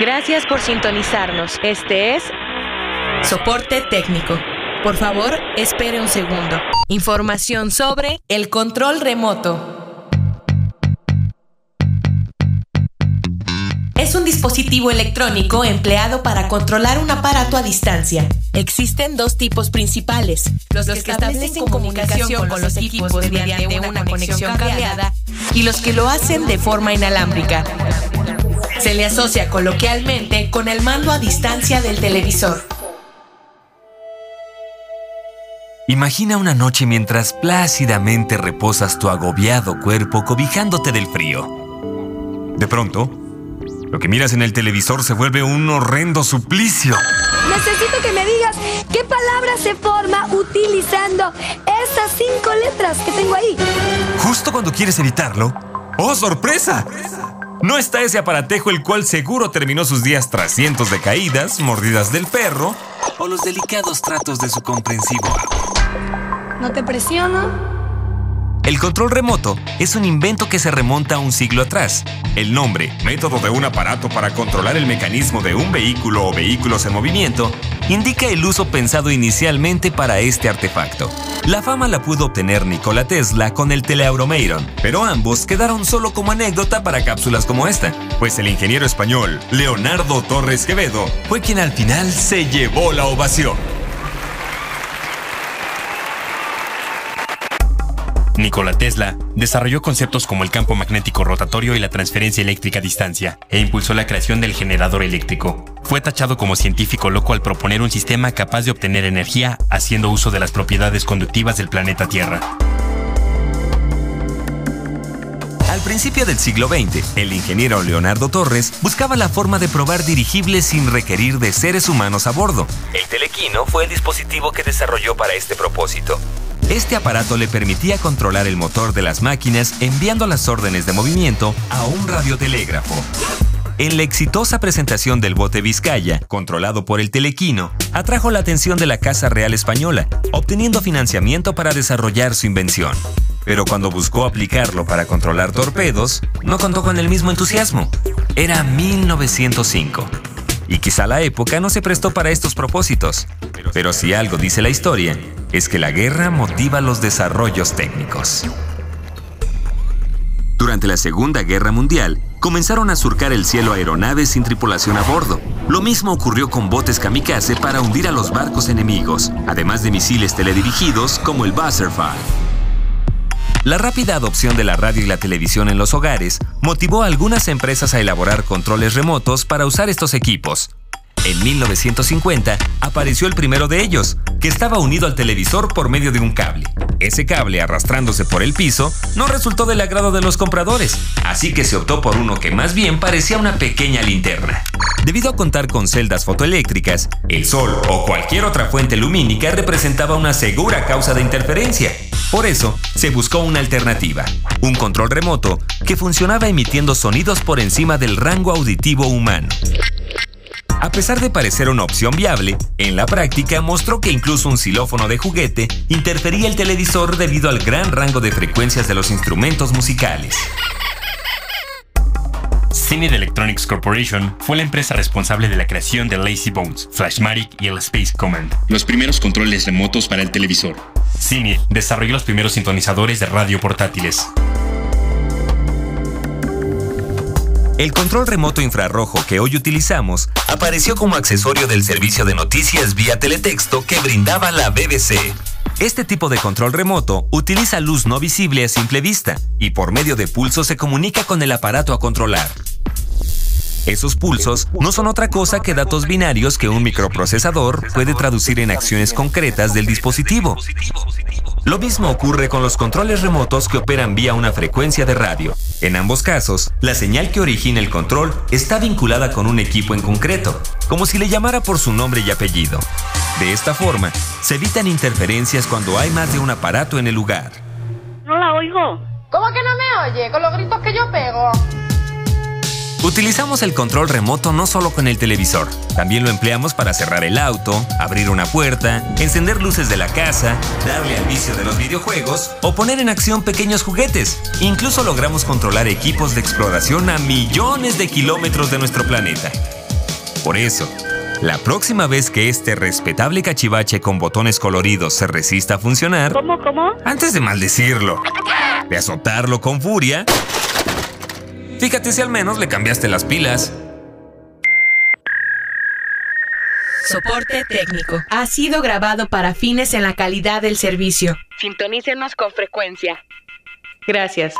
Gracias por sintonizarnos. Este es Soporte técnico. Por favor, espere un segundo. Información sobre el control remoto. Es un dispositivo electrónico empleado para controlar un aparato a distancia. Existen dos tipos principales, los, que establecen comunicación con los equipos mediante una conexión cableada y los que lo hacen de forma inalámbrica. Se le asocia coloquialmente con el mando a distancia del televisor. Imagina una noche mientras plácidamente reposas tu agobiado cuerpo cobijándote del frío. De pronto, lo que miras en el televisor se vuelve un horrendo suplicio. Necesito que me digas qué palabra se forma utilizando estas cinco letras que tengo ahí. Justo cuando quieres evitarlo. ¡Oh, sorpresa! No está ese aparatejo el cual seguro terminó sus días tras cientos de caídas, mordidas del perro o los delicados tratos de su comprensivo. No te presiono. El control remoto es un invento que se remonta a un siglo atrás. El nombre, método de un aparato para controlar el mecanismo de un vehículo o vehículos en movimiento, indica el uso pensado inicialmente para este artefacto. La fama la pudo obtener Nikola Tesla con el Teleauromeiron, pero ambos quedaron solo como anécdota para cápsulas como esta, pues el ingeniero español Leonardo Torres Quevedo fue quien al final se llevó la ovación. Nikola Tesla desarrolló conceptos como el campo magnético rotatorio y la transferencia eléctrica a distancia, e impulsó la creación del generador eléctrico. Fue tachado como científico loco al proponer un sistema capaz de obtener energía haciendo uso de las propiedades conductivas del planeta Tierra. Al principio del siglo XX, el ingeniero Leonardo Torres buscaba la forma de probar dirigibles sin requerir de seres humanos a bordo. El telequino fue el dispositivo que desarrolló para este propósito. Este aparato le permitía controlar el motor de las máquinas enviando las órdenes de movimiento a un radiotelégrafo. En la exitosa presentación del bote Vizcaya, controlado por el Telequino, atrajo la atención de la Casa Real Española, obteniendo financiamiento para desarrollar su invención. Pero cuando buscó aplicarlo para controlar torpedos, no contó con el mismo entusiasmo. Era 1905. Y quizá la época no se prestó para estos propósitos. Pero si algo dice la historia, es que la guerra motiva los desarrollos técnicos. Durante la Segunda Guerra Mundial, comenzaron a surcar el cielo aeronaves sin tripulación a bordo. Lo mismo ocurrió con botes kamikaze para hundir a los barcos enemigos, además de misiles teledirigidos como el Buzzerfly. La rápida adopción de la radio y la televisión en los hogares motivó a algunas empresas a elaborar controles remotos para usar estos equipos, en 1950 apareció el primero de ellos, que estaba unido al televisor por medio de un cable. Ese cable, arrastrándose por el piso, no resultó del agrado de los compradores, así que se optó por uno que más bien parecía una pequeña linterna. Debido a contar con celdas fotoeléctricas, el sol o cualquier otra fuente lumínica representaba una segura causa de interferencia. Por eso, se buscó una alternativa, un control remoto que funcionaba emitiendo sonidos por encima del rango auditivo humano. A pesar de parecer una opción viable, en la práctica mostró que incluso un xilófono de juguete interfería el televisor debido al gran rango de frecuencias de los instrumentos musicales. Cine Electronics Corporation fue la empresa responsable de la creación de Lazy Bones, Flashmatic y el Space Command, los primeros controles remotos para el televisor. Cine desarrolló los primeros sintonizadores de radio portátiles. El control remoto infrarrojo que hoy utilizamos apareció como accesorio del servicio de noticias vía teletexto que brindaba la BBC. Este tipo de control remoto utiliza luz no visible a simple vista y por medio de pulsos se comunica con el aparato a controlar. Esos pulsos no son otra cosa que datos binarios que un microprocesador puede traducir en acciones concretas del dispositivo. Lo mismo ocurre con los controles remotos que operan vía una frecuencia de radio. En ambos casos, la señal que origina el control está vinculada con un equipo en concreto, como si le llamara por su nombre y apellido. De esta forma, se evitan interferencias cuando hay más de un aparato en el lugar. No la oigo. ¿Cómo que no me oye? Con los gritos que yo pego. Utilizamos el control remoto no solo con el televisor, también lo empleamos para cerrar el auto, abrir una puerta, encender luces de la casa, darle al vicio de los videojuegos o poner en acción pequeños juguetes. Incluso logramos controlar equipos de exploración a millones de kilómetros de nuestro planeta. Por eso, la próxima vez que este respetable cachivache con botones coloridos se resista a funcionar, ¿Cómo, cómo? antes de maldecirlo, de azotarlo con furia, fíjate si al menos le cambiaste las pilas. Soporte técnico. Ha sido grabado para fines en la calidad del servicio. Sintonícenos con frecuencia. Gracias.